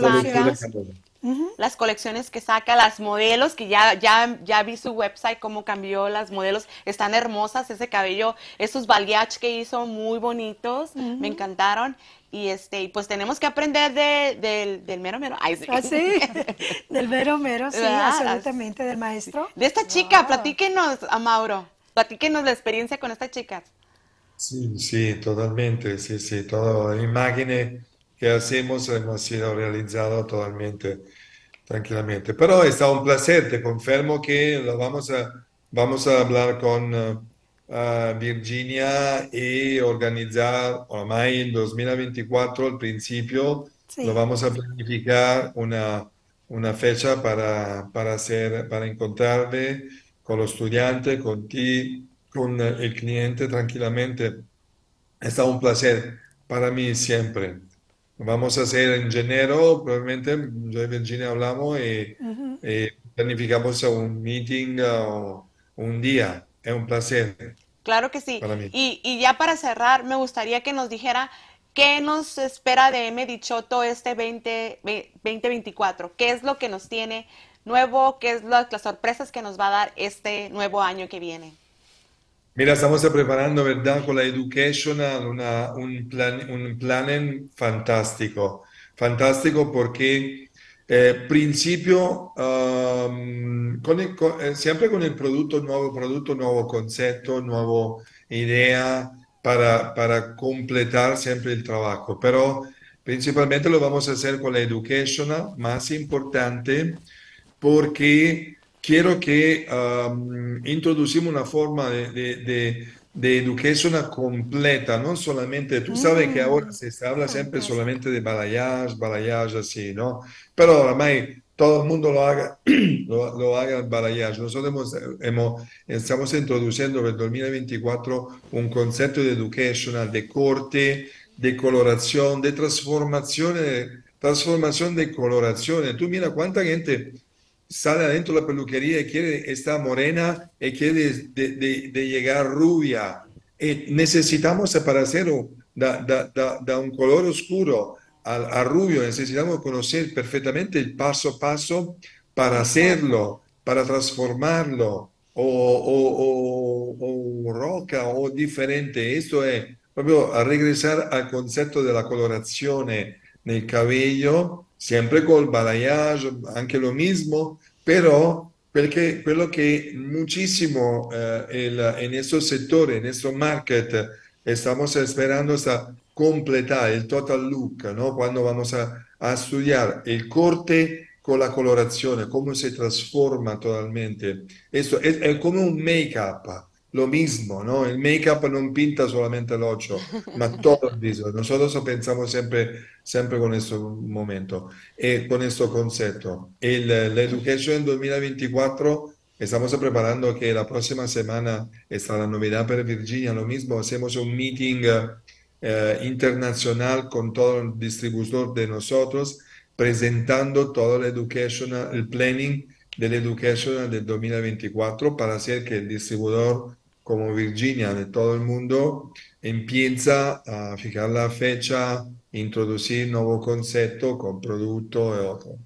las colecciones que saca, las modelos, que ya, ya, ya vi su website, cómo cambió las modelos, están hermosas, ese cabello, esos balayage que hizo, muy bonitos, me encantaron. y este, pues tenemos que aprender de, del, mero mero. Ay, sí. Ah, sí, del mero mero, sí, absolutamente, del maestro. De esta chica, platíquenos a Mauro, platíquenos la experiencia con esta chica. Sí, sí, totalmente, sí, sí, todo, imágenes que hacemos hemos sido realizado totalmente tranquilamente. Pero está un placer, te confirmo que lo vamos a, vamos a hablar con... Uh, Virginia y organizar, ormai en 2024 al principio, lo vamos a planificar una, una fecha para, para, hacer, para encontrarme con los estudiantes, con ti, con el cliente tranquilamente. Está un placer para mí siempre. Vamos a hacer en enero, probablemente yo y Virginia hablamos y, planificamos un meeting uh, un día. Es un placer. Claro que sí. Y, y, ya para cerrar, me gustaría que nos dijera qué nos espera de M. Dichoto este 20, 2024. ¿Qué es lo que nos tiene nuevo? ¿Qué es las sorpresas que nos va a dar este nuevo año que viene? Mira, estamos preparando, ¿verdad? Con la Educational una, un, plan, un plan fantástico. Fantástico porque eh, principio, um, con eh, siempre con el producto nuevo, producto nuevo concepto, nuevo idea para, para completar siempre el trabajo. Pero principalmente lo vamos a hacer con la educational, más importante, porque quiero que um, introducimos una forma de de educación completa, no solamente, tú sabes que ahora mm. se habla siempre solamente de balayage, balayage así, ¿no? Pero ormai todo el mundo lo haga, lo, lo haga en balayage. Nosotros hemos, estamos introduciendo en el 2024 un concepto de educational, de corte, de coloración, de transformación, transformación de coloración. Tú mira cuánta gente sale adentro de la peluquería y quiere estar morena y quiere de, de, llegar rubia. Eh, necesitamos para hacerlo da, un color oscuro a, rubio, necesitamos conocer perfectamente el paso a paso para hacerlo, para transformarlo, o, o, o, roca o diferente. Esto es proprio a regresar al concepto de la coloración el cabello sempre col balayage, anche lo mismo, però perché quello che muchísimo eh, el, en estos sectores, en estos market, estamos esperando es completar el total look, ¿no? Cuando vamos a, a estudiar el corte con la colorazione, cómo se transforma totalmente. Esto es, es como un make-up lo mismo, ¿no? El make-up no pinta solamente el ojo, ma todo el viso. Nosotros pensamos siempre, siempre con este momento, eh, con este concepto. El, la educación en 2024, estamos preparando que la próxima semana está la novedad para Virginia, lo mismo, hacemos un meeting eh, internacional con todo el distribuidor de nosotros, presentando todo el education, el planning del education del 2024 para hacer que el distribuidor como Virginia de todo el mundo empieza a fijar la fecha, introducir nuevo concepto con producto y otro.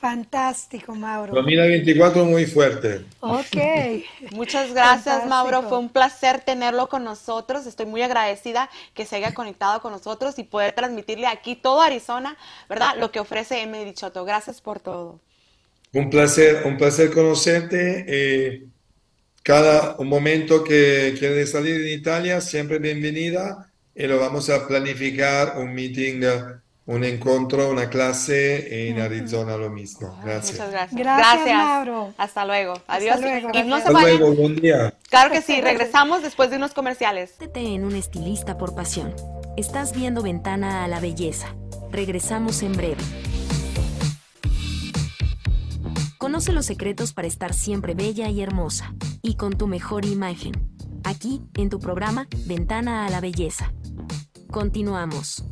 Fantástico, Mauro. 2024 muy fuerte. Ok. Muchas gracias, Mauro. Fue un placer tenerlo con nosotros. Estoy muy agradecida que se haya conectado con nosotros y poder transmitirle aquí todo Arizona, ¿verdad? Lo que ofrece M. Dichoto. Gracias por todo. Un placer, un placer conocerte. Eh, cada un momento que quiere salir en Italia, siempre bienvenida y lo vamos a planificar un meeting, un encuentro, una clase en Arizona lo mismo. Gracias. Muchas gracias. Gracias, Mauro. Hasta luego. Adiós. Hasta luego. buen día. Claro que sí, regresamos después de unos comerciales. en un estilista por pasión. Estás viendo Ventana a la Belleza. Regresamos en breve. Conoce los secretos para estar siempre bella y hermosa, y con tu mejor imagen. Aquí, en tu programa Ventana a la Belleza. Continuamos.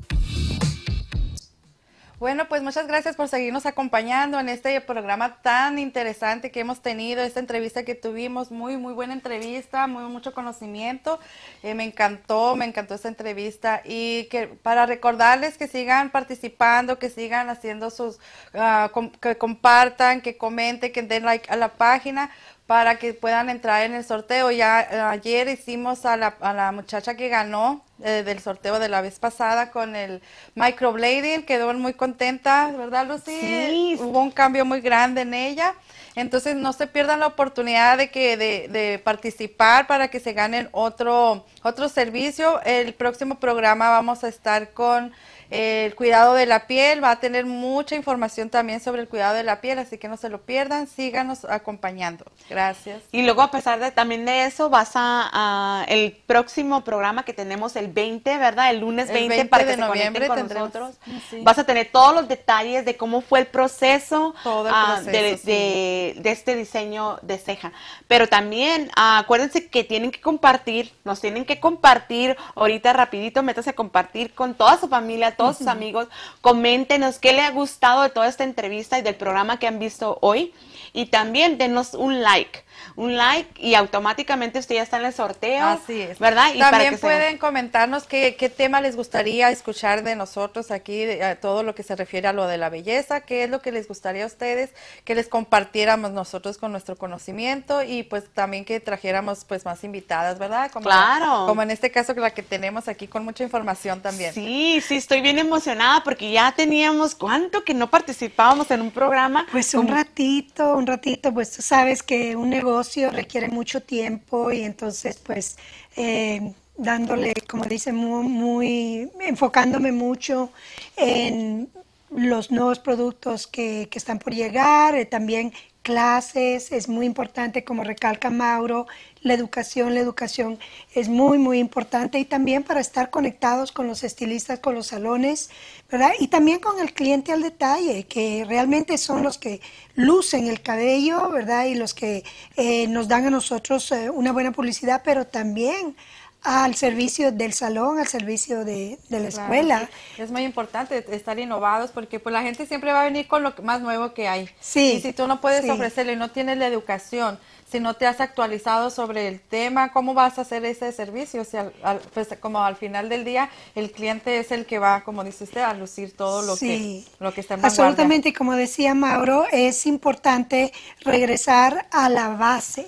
Bueno, pues muchas gracias por seguirnos acompañando en este programa tan interesante que hemos tenido, esta entrevista que tuvimos, muy, muy buena entrevista, muy mucho conocimiento. Eh, me encantó, me encantó esta entrevista y que para recordarles que sigan participando, que sigan haciendo sus, uh, que compartan, que comenten, que den like a la página para que puedan entrar en el sorteo. Ya eh, ayer hicimos a la, a la muchacha que ganó eh, del sorteo de la vez pasada con el microblading, quedó muy contenta, ¿verdad Lucy? Sí. Hubo un cambio muy grande en ella. Entonces no se pierdan la oportunidad de que de, de participar para que se ganen otro otro servicio. El próximo programa vamos a estar con el cuidado de la piel, va a tener mucha información también sobre el cuidado de la piel, así que no se lo pierdan, síganos acompañando. Gracias. Y luego a pesar de también de eso, vas a, a el próximo programa que tenemos el 20, ¿verdad? El lunes El 20, 20 para que de se noviembre con tendremos- nosotros. sí. Vas a tener todos los detalles de cómo fue el proceso, Todo el ah, de, sí. de- de este diseño de ceja. Pero también ah, acuérdense que tienen que compartir, nos tienen que compartir ahorita rapidito, métase a compartir con toda su familia, todos sus amigos, coméntenos qué le ha gustado de toda esta entrevista y del programa que han visto hoy. Y también denos un like, un like y automáticamente usted ya está en el sorteo. Así es. ¿Verdad? Y para También se- pueden comentarnos qué, qué tema les gustaría escuchar de nosotros aquí, de, a todo lo que se refiere a lo de la belleza, qué es lo que les gustaría a ustedes, que les compartiéramos nosotros con nuestro conocimiento y pues también que trajéramos pues más invitadas, ¿verdad? Como, Claro. Como en este caso la que tenemos aquí con mucha información también. Sí, sí, estoy bien emocionada porque ya teníamos cuánto que no participábamos en un programa. Pues un ratito, un ratito, pues tú sabes que un negocio requiere mucho tiempo y entonces pues eh, dándole, como dicen, muy, muy, enfocándome mucho en los nuevos productos que, que están por llegar, eh, también clases, es muy importante, como recalca Mauro, la educación, la educación es muy, muy importante y también para estar conectados con los estilistas, con los salones, ¿verdad? Y también con el cliente al detalle, que realmente son los que lucen el cabello, ¿verdad? Y los que eh, nos dan a nosotros eh, una buena publicidad, pero también al servicio del salón, al servicio de, de la Claro, escuela. sí. Es muy importante estar innovados porque pues la gente siempre va a venir con lo más nuevo que hay. Sí, Y si tú no puedes sí. ofrecerle, no tienes la educación, si no te has actualizado sobre el tema, ¿cómo vas a hacer ese servicio? Si al- al- pues como al final del día el cliente es el que va, como dice usted, a lucir todo lo Sí, que lo que está en absolutamente. Como decía Mauro, es importante regresar a la base,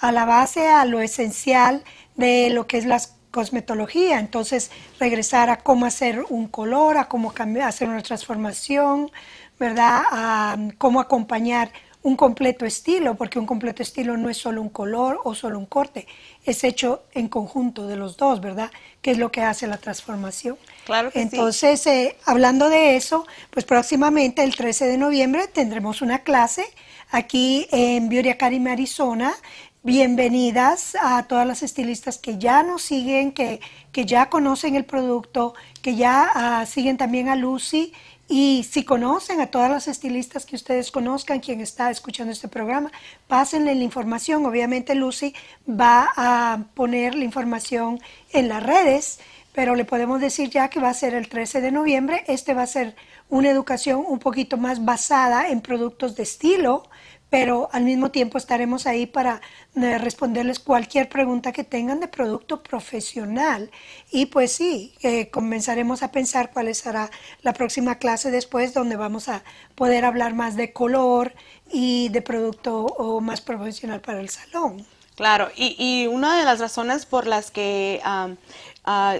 a la base, a lo esencial de lo que es la cosmetología. Entonces, regresar a cómo hacer un color, a cómo cambiar, hacer una transformación, ¿verdad? A um, cómo acompañar un completo estilo, porque un completo estilo no es solo un color o solo un corte, es hecho en conjunto de los dos, ¿verdad? Que es lo que hace la transformación. Claro que sí. Entonces, eh, hablando de eso, pues próximamente el 13 de noviembre tendremos una clase aquí en Beauty Academy, Arizona. Bienvenidas a todas las estilistas que ya nos siguen, que, que ya conocen el producto, que ya ah, siguen también a Lucy. Y si conocen a todas las estilistas que ustedes conozcan, quien está escuchando este programa, pásenle la información. Obviamente Lucy va a poner la información en las redes pero le podemos decir ya que va a ser el 13 de noviembre. Este va a ser una educación un poquito más basada en productos de estilo, pero al mismo tiempo estaremos ahí para eh, responderles cualquier pregunta que tengan de producto profesional. Y pues sí, eh, comenzaremos a pensar cuál será la próxima clase después, donde vamos a poder hablar más de color y de producto o más profesional para el salón. Claro, y, y una de las razones por las que ah,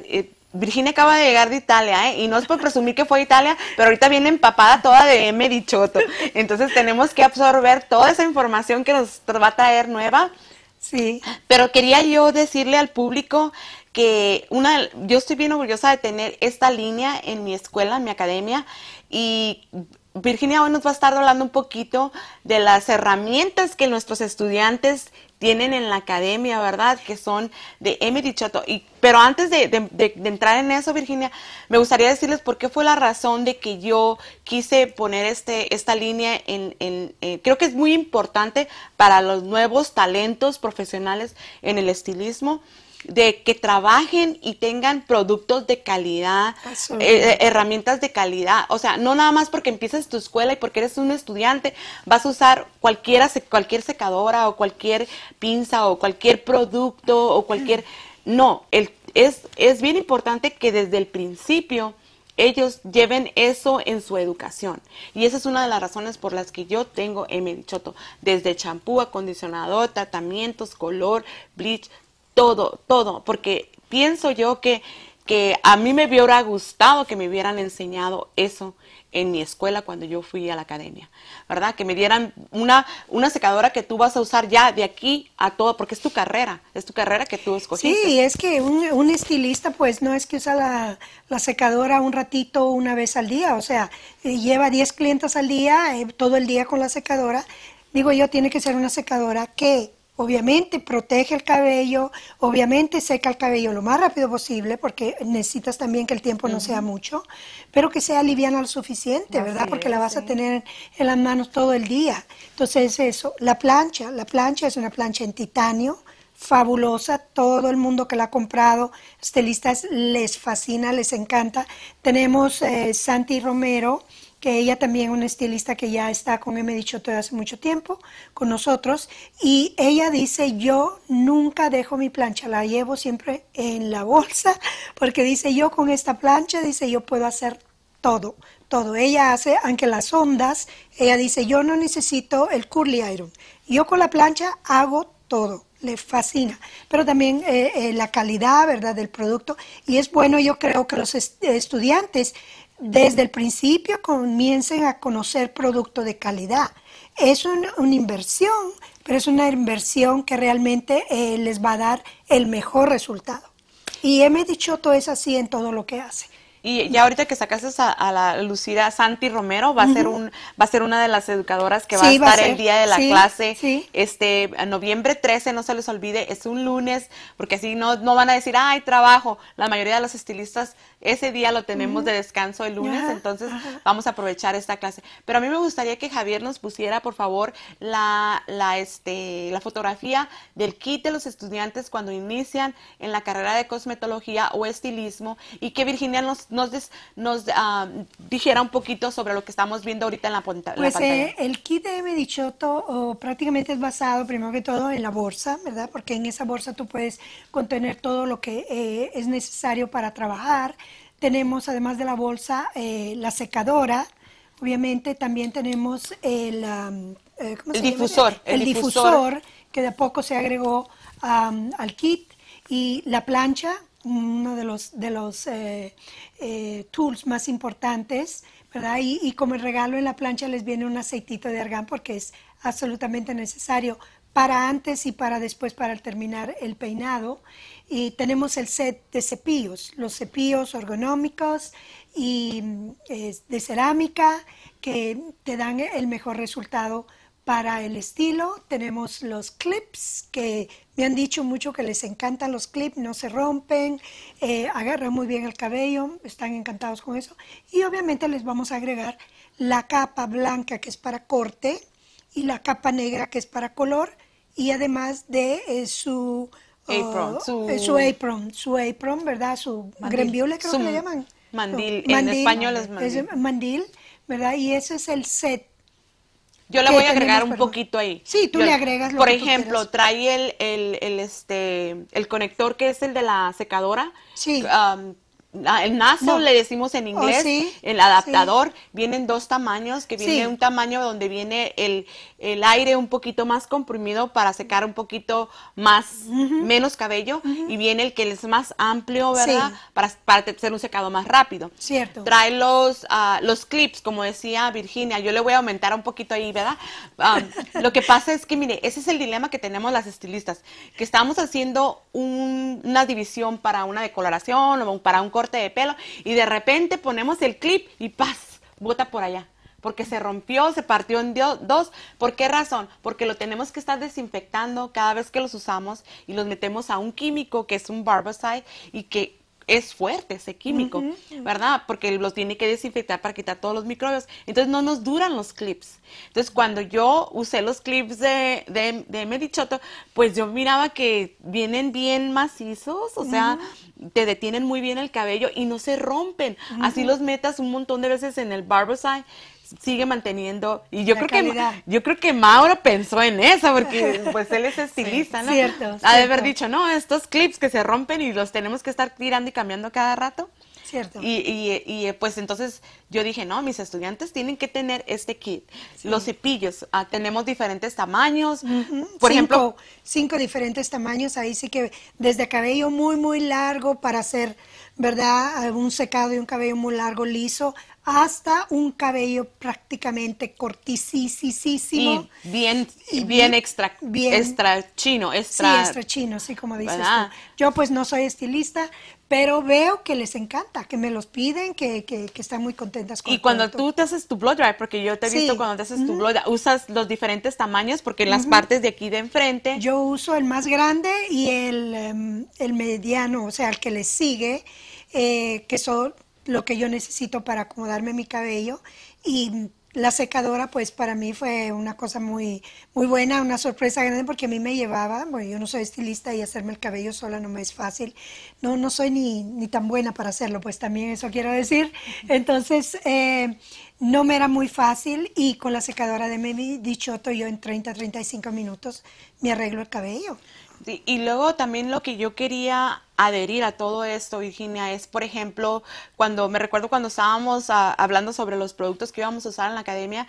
eh, Virginia acaba de llegar de Italia, ¿eh? y no es por presumir que fue a Italia, pero ahorita viene empapada toda de M. Dichoto. Entonces tenemos que absorber toda esa información que nos va a traer nueva. Sí. Pero quería yo decirle al público que una, yo estoy bien orgullosa de tener esta línea en mi escuela, en mi academia, y Virginia hoy nos va a estar hablando un poquito de las herramientas que nuestros estudiantes tienen en la academia, ¿verdad? Que son de Emily Choto. Y, pero antes de, entrar en eso, Virginia, me gustaría decirles por qué fue la razón de que yo quise poner este, esta línea en, en- en- creo que es muy importante para los nuevos talentos profesionales en el estilismo de que trabajen y tengan productos de calidad, Absolutamente. eh, herramientas de calidad. O sea, no nada más porque empiezas tu escuela y porque eres un estudiante, vas a usar cualquiera, cualquier secadora o cualquier pinza o cualquier producto o cualquier... No, el, es, es bien importante que desde el principio ellos lleven eso en su educación. Y esa es una de las razones por las que yo tengo M. Dichoto. Desde champú, acondicionador, tratamientos, color, bleach, todo, todo. Porque pienso yo que, que a mí me hubiera gustado que me hubieran enseñado eso en mi escuela cuando yo fui a la academia, ¿verdad? Que me dieran una, una secadora que tú vas a usar ya de aquí a todo, porque es tu carrera, es tu carrera que tú escogiste. Sí, es que un, un estilista pues no es que usa la, la, secadora un ratito una vez al día, o sea, eh, lleva 10 clientes al día, eh, todo el día con la secadora. Digo yo, tiene que ser una secadora que Obviamente protege el cabello, obviamente seca el cabello lo más rápido posible porque necesitas también que el tiempo no sea mucho, pero que sea liviana lo suficiente, ¿verdad? Porque la vas a tener en las manos todo el día. Entonces eso, la plancha, la plancha es una plancha en titanio, fabulosa, todo el mundo que la ha comprado, estilistas les fascina, les encanta. Tenemos eh, Santi Romero, que ella también es una estilista que ya está con M. Dichoto hace mucho tiempo con nosotros, y ella dice, yo nunca dejo mi plancha, la llevo siempre en la bolsa, porque dice, yo con esta plancha, dice, yo puedo hacer todo, todo. Ella hace, aunque las ondas, ella dice, yo no necesito el curly iron, yo con la plancha hago todo le fascina, pero también eh, eh, la calidad, ¿verdad?, del producto. Y es bueno, yo creo que los estudiantes desde el principio comiencen a conocer producto de calidad. Es una inversión, pero es una inversión que realmente eh, les va a dar el mejor resultado. Y M. Dichoto es así en todo lo que hace. Y ya ahorita que sacaste a, la Lucida Santi Romero, va a ser un va a ser una de las educadoras que va a estar el día de la clase. Este, noviembre 13, no se les olvide, es un lunes, porque así no, no van a decir, ay, trabajo. La mayoría de los estilistas ese día lo tenemos de descanso el lunes, entonces vamos a aprovechar esta clase. Pero a mí me gustaría que Javier nos pusiera, por favor, la, la, este, la fotografía del kit de los estudiantes cuando inician en la carrera de cosmetología o estilismo y que Virginia nos, nos, nos ah, dijera un poquito sobre lo que estamos viendo ahorita en la, pues, pantalla. Eh, el kit de Medichoto prácticamente es basado, primero que todo, en la bolsa, ¿verdad? Porque en esa bolsa tú puedes contener todo lo que eh, es necesario para trabajar tenemos, además de la bolsa, eh, la secadora. Obviamente también tenemos el, eh, difusor. El, difusor, que de a poco se agregó al kit. Y la plancha, uno de los, de los eh, tools más importantes, ¿verdad? Y, como regalo en la plancha les viene un aceitito de argán porque es absolutamente necesario para antes y para después para terminar el peinado. Y tenemos el set de cepillos, los cepillos ergonómicos y de cerámica que te dan el mejor resultado para el estilo. Tenemos los clips que me han dicho mucho que les encantan los clips, no se rompen, eh, agarran muy bien el cabello, están encantados con eso. Y obviamente les vamos a agregar la capa blanca que es para corte y la capa negra que es para color y además de eh, su apron, eh, su... apron, su apron, ¿verdad? Su grembiule creo que le llaman. Mandil, en español es mandil. Es mandil, ¿verdad? Y ese es el set. Yo le voy a agregar un poquito ahí. Sí, tú le agregas lo Por que ejemplo, trae el, el, el, este, el conector que es el de la secadora. Sí. Um, el naso le decimos en Oh, inglés, sí, el adaptador, vienen dos tamaños, que viene Sí. un tamaño donde viene el, el aire un poquito más comprimido para secar un poquito más, menos cabello, y viene el que es más amplio, ¿verdad? Sí. Para, para hacer un secado más rápido. Cierto. Trae los, ah, los clips, como decía Virginia, yo le voy a aumentar un poquito ahí, ¿verdad? Ah, lo que pasa es que, mire, ese es el dilema que tenemos las estilistas, que estamos haciendo un- una división para una decoloración o para un corte de pelo y de repente ponemos el clip y ¡paz! bota por allá. Porque se rompió, se partió en dos. ¿Por qué razón? Porque lo tenemos que estar desinfectando cada vez que los usamos y los metemos a un químico que es un barbicide y que es fuerte ese químico, ¿verdad? Porque los tiene que desinfectar para quitar todos los microbios. Entonces no nos duran los clips. Entonces cuando yo usé los clips de, de, de Medichoto, pues yo miraba que vienen bien macizos, o sea, te detienen muy bien el cabello y no se rompen. Así los metas un montón de veces en el barbicide sigue manteniendo y yo La creo calidad. que yo creo que Mauro pensó en eso porque pues él es estilista, ¿no? Cierto, Ha de haber dicho, no, estos clips que se rompen y los tenemos que estar tirando y cambiando cada rato. Cierto. Y, y, y, pues entonces yo dije, no, mis estudiantes tienen que tener este kit. Los cepillos, ah, tenemos diferentes tamaños. Por cinco, ejemplo, cinco diferentes tamaños. Ahí sí que desde cabello muy, muy largo para hacer, ¿verdad? Un secado y un cabello muy largo, liso, hasta un cabello prácticamente cortisísimo. y bien, Y bien extra, bien- extra chino, Sí, extra, extra chino, sí, como dices ¿verdad? tú. Yo pues no soy estilista, pero veo que les encanta, que me los piden, que, que, que están muy contentas con Y cuando tú te haces tu blow dry, porque yo te he Sí. visto cuando te haces tu blow dry, usas los diferentes tamaños, porque en las partes de aquí de enfrente, Yo uso el más grande y el, em, el mediano, o sea, el que le sigue, eh, que son lo que yo necesito para acomodarme mi cabello. Y la secadora, pues para mí fue una cosa muy, muy buena, una sorpresa grande, porque a mí me llevaba, bueno, yo no soy estilista y hacerme el cabello sola no me es fácil. No, no soy ni, ni tan buena para hacerlo, pues también eso quiero decir. Entonces, eh, no me era muy fácil y con la secadora de Memi Dichoto yo en 30, 35 minutos me arreglo el cabello. Sí, y luego también lo que yo quería adherir a todo esto, Virginia, es, por ejemplo, cuando me recuerdo cuando estábamos ah, hablando sobre los productos que íbamos a usar en la academia,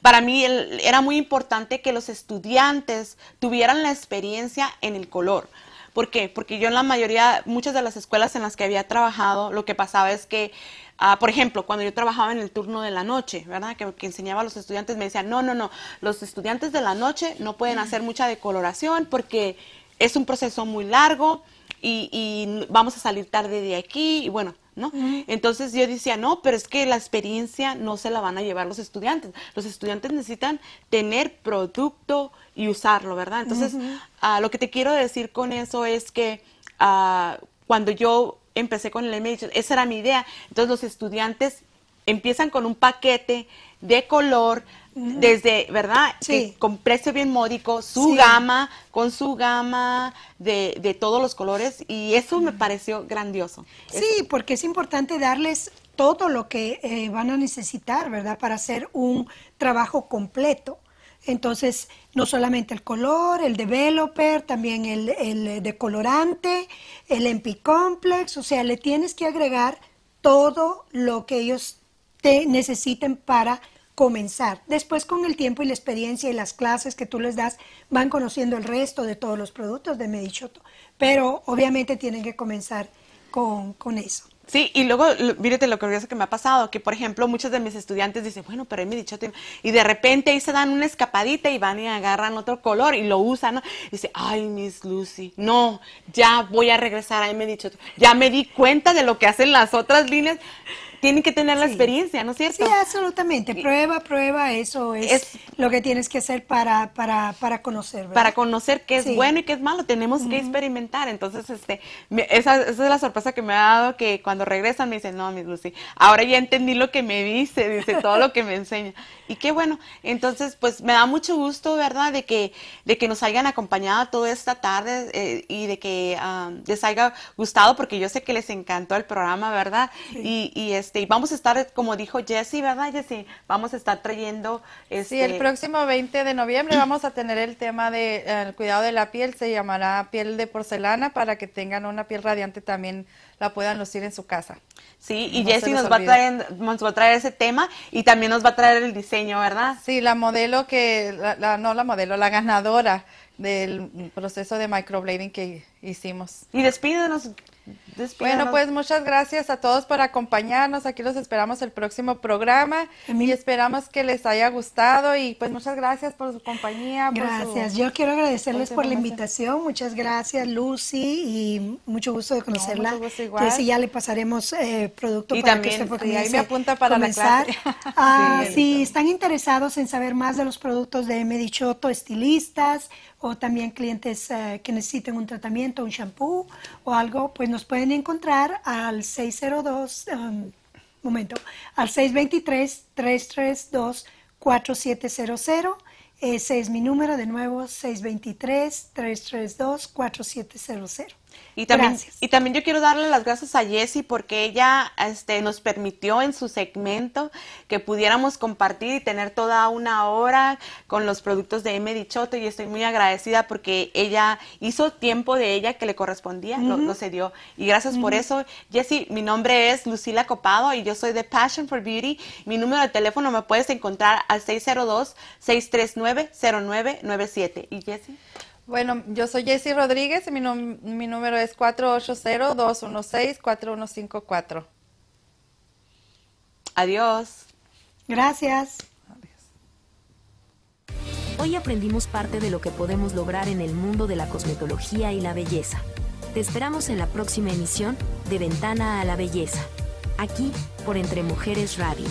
para mí el- era muy importante que los estudiantes tuvieran la experiencia en el color. ¿Por qué? Porque yo en la mayoría, muchas de las escuelas en las que había trabajado, lo que pasaba es que, ah, por ejemplo, cuando yo trabajaba en el turno de la noche, ¿verdad? Que, que enseñaba a los estudiantes, me decían, no, no, no, los estudiantes de la noche no pueden hacer mucha decoloración porque es un proceso muy largo y, y vamos a salir tarde de aquí y bueno, ¿no? Entonces yo decía, no, pero es que la experiencia no se la van a llevar los estudiantes. Los estudiantes necesitan tener producto y usarlo, ¿verdad? Entonces, ah, lo que te quiero decir con eso es que ah, cuando yo empecé con el MH, esa era mi idea. Entonces los estudiantes empiezan con un paquete de color desde, ¿verdad? Sí. Que con precio bien módico, su Sí. gama, con su gama de, de todos los colores y eso me pareció grandioso. Sí, porque es importante darles todo lo que eh, van a necesitar, ¿verdad? Para hacer un trabajo completo. Entonces, no solamente el color, el developer, también el, el decolorante, el MP complex, o sea, le tienes que agregar todo lo que ellos te necesiten para comenzar. Después con el tiempo y la experiencia y las clases que tú les das, van conociendo el resto de todos los productos de Medichoto. Pero obviamente tienen que comenzar con, con eso. Sí, y luego, mírate lo curioso que me ha pasado, que por ejemplo muchos de mis estudiantes dicen, bueno, pero me dicho, y de repente ahí se dan una escapadita y van y agarran otro color y lo usan, ¿no? Dice, ay, Miss Lucy, no, ya voy a regresar a me dicho, ya me di cuenta de lo que hacen las otras líneas, tienen que tener la Sí. experiencia, ¿no es cierto? Sí, absolutamente. Prueba, prueba, eso es, Es- lo que tienes que hacer para, para, para conocer. ¿verdad? para conocer qué es Sí. bueno y qué es malo, tenemos que experimentar. Entonces, este, me- esa, esa es la sorpresa que me ha dado que cuando regresan me dicen, no, Miss Lucy, ahora ya entendí lo que me dice, dice todo lo que me enseña. Y qué bueno. Entonces, pues me da mucho gusto, ¿verdad?, de que, de que nos hayan acompañado toda esta tarde eh, y de que ah, les haya gustado, porque yo sé que les encantó el programa, ¿verdad? Y, y este, y vamos a estar, como dijo Jessie, ¿verdad, Jessie? Vamos a estar trayendo este. Sí, el próximo 20 de noviembre vamos a tener el tema del de, el cuidado de la piel, se llamará piel de porcelana para que tengan una piel radiante también la puedan lucir en su casa. Sí, y No les nos va, a traer, nos va a traer ese tema y también nos va a traer el diseño, ¿verdad? Sí, la modelo que, la, la- no la modelo, la ganadora del proceso de microblading que hicimos. Y despídenos. despídenos. Bueno, pues muchas gracias a todos por acompañarnos. Aquí los esperamos el próximo programa y esperamos que les haya gustado y pues muchas gracias por su compañía. su- Gracias. Yo quiero agradecerles por la invitación. Muchas gracias, Lucy, y mucho gusto de conocerla. mucho gusto igual. Ya le pasaremos eh, producto Y para también, que usted sí, ahí me apunta para la comenzar. clase. Ah, Sí. si están interesados en saber más de los productos de Medichoto, estilistas o también clientes eh, que necesiten un tratamiento, un shampoo o algo, pues nos pueden encontrar al 602, um, momento, al 623-332-4700. Ese es mi número, de nuevo, 623-332-4700. Y también, Gracias. y también yo quiero darle las gracias a Jessie porque ella este, nos permitió en su segmento que pudiéramos compartir y tener toda una hora con los productos de M. Dichoto y estoy muy agradecida porque ella hizo tiempo de ella que le correspondía, lo, lo cedió. Y gracias por eso. Jessie, mi nombre es Lucila Copado y yo soy de Passion for Beauty. Mi número de teléfono me puedes encontrar al 602-639-0997. ¿Y Jessie? Bueno, yo soy Jessy Rodríguez y mi, mi número es 480-216-4154. Adiós. Gracias. Hoy aprendimos parte de lo que podemos lograr en el mundo de la cosmetología y la belleza. Te esperamos en la próxima emisión de Ventana a la Belleza, aquí por Entre Mujeres Radio.